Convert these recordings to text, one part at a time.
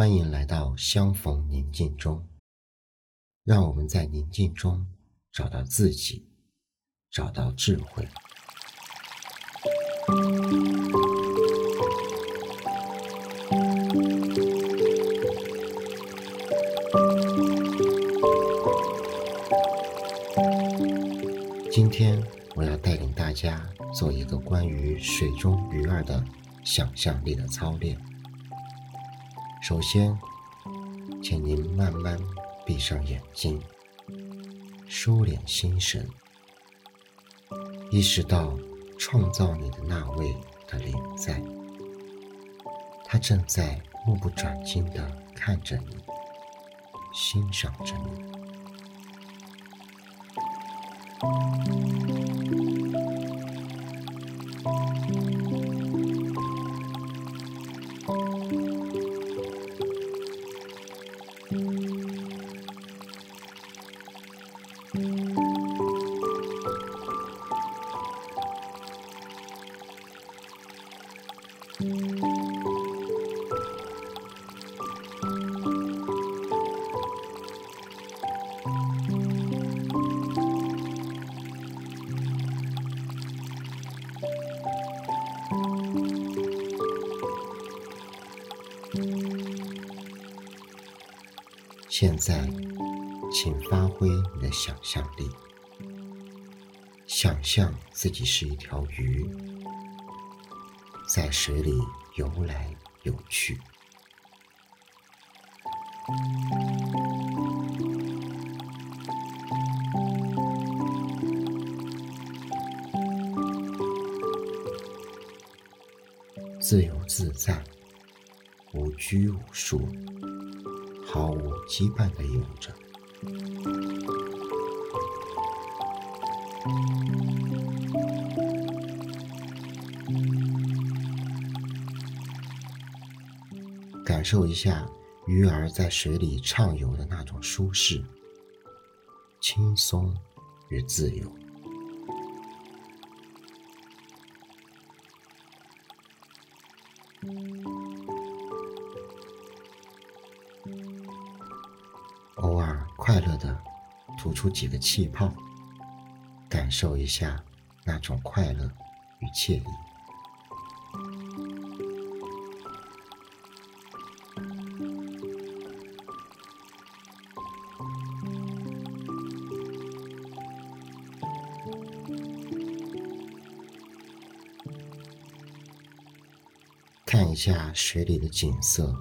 欢迎来到相逢宁静中，让我们在宁静中找到自己，找到智慧。今天我要带领大家做一个关于水中鱼儿的想象力的操练。首先，请您慢慢闭上眼睛，收敛心神，意识到创造你的那位的临在，他正在目不转睛地看着你，欣赏着你。现在，请发挥你的想象力，想象自己是一条鱼，在水里游来游去，自由自在，无拘无束。毫无羁绊地游着，感受一下鱼儿在水里畅游的那种舒适、轻松与自由。出几个气泡，感受一下那种快乐与惬意。看一下水里的景色，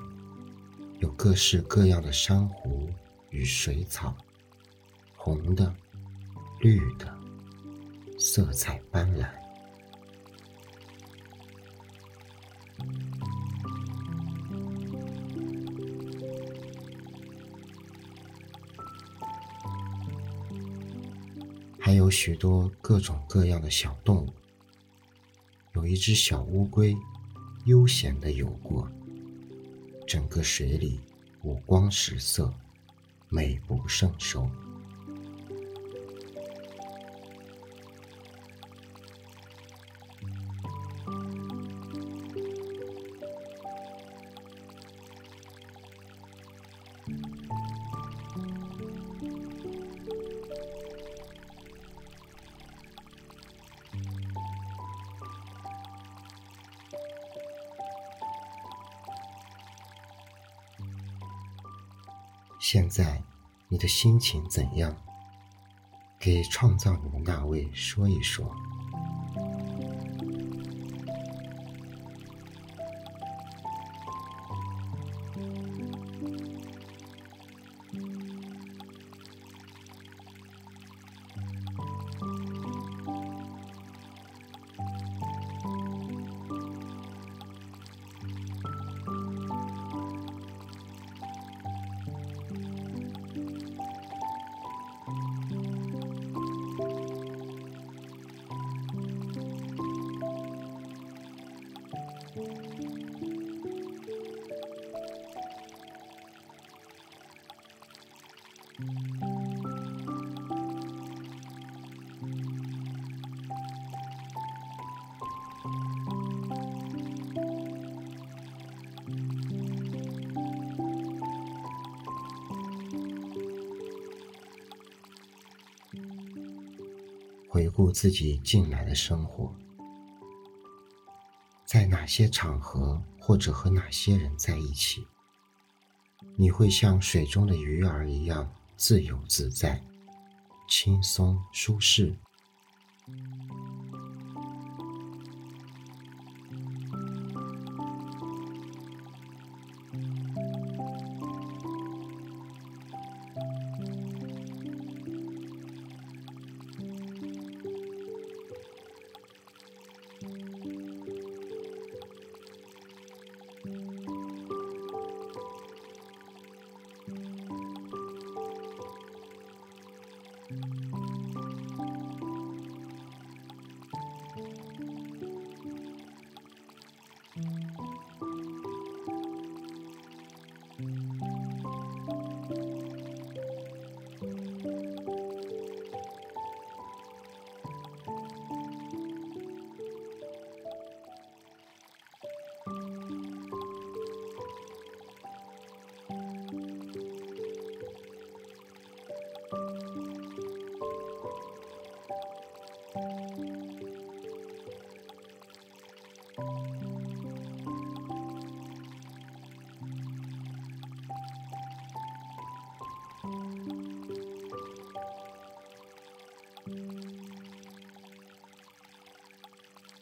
有各式各样的珊瑚。与水草，红的、绿的，色彩斑斓。还有许多各种各样的小动物。有一只小乌龟，悠闲地游过，整个水里五光十色。美不胜收。现在你的心情怎样？给创造你的那位说一说。回顾自己近来的生活在哪些场合或者和哪些人在一起你会像水中的鱼儿一样自由自在、轻松舒适？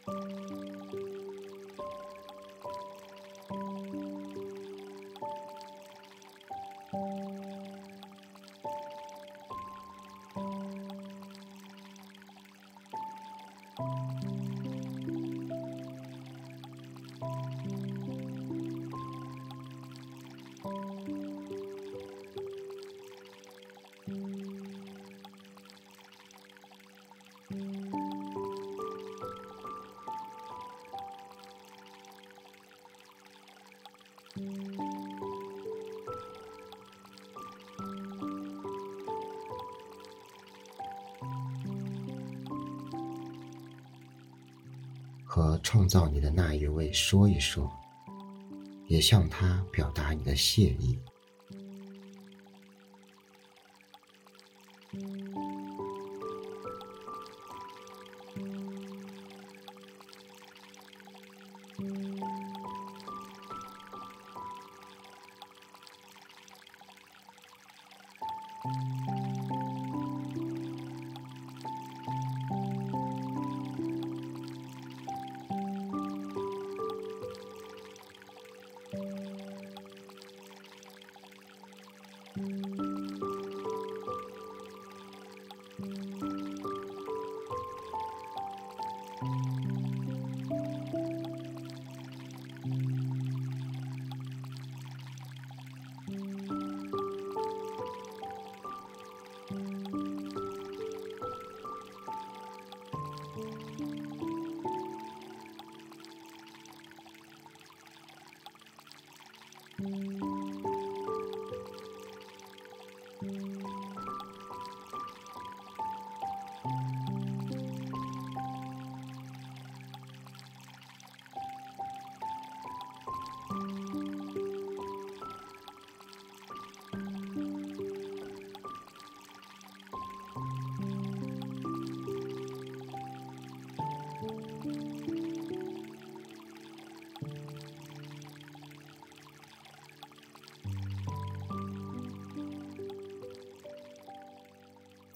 thank mm -hmm. you 创造你的那一位说一说，也向他表达你的谢意。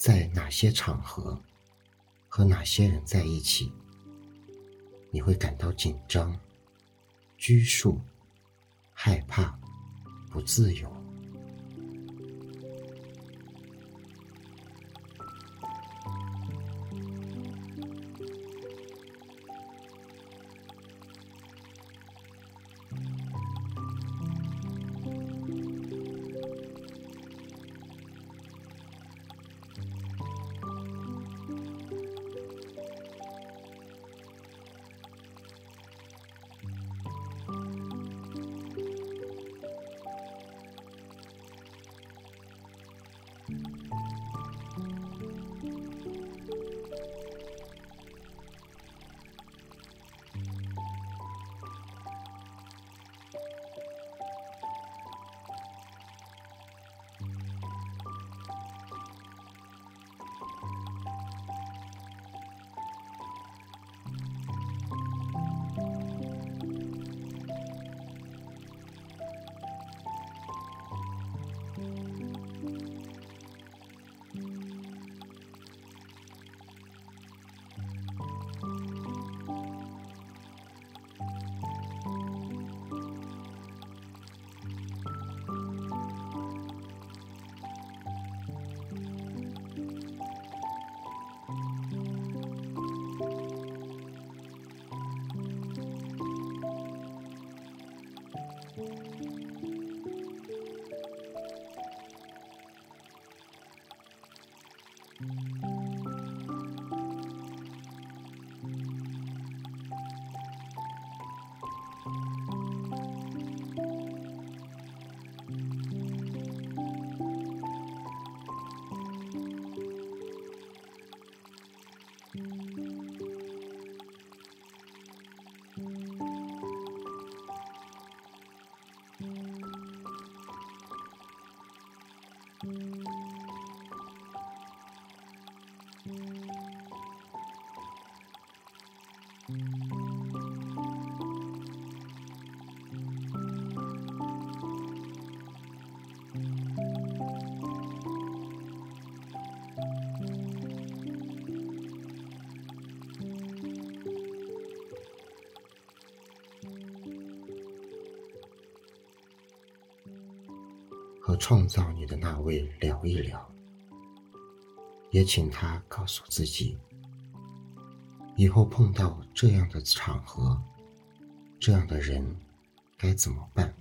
在哪些场合和哪些人在一起，你会感到紧张、拘束、害怕、不自由？和创造你的那位聊一聊，也请他告诉自己，以后碰到这样的场合、这样的人，该怎么办。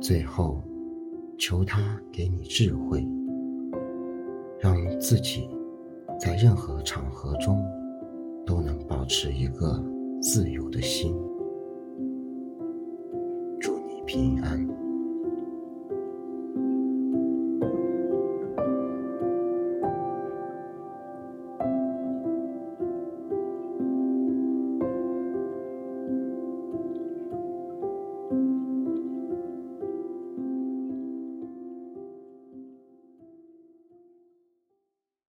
最后，求他给你智慧，让自己在任何场合中都能保持一个自由的心。平安。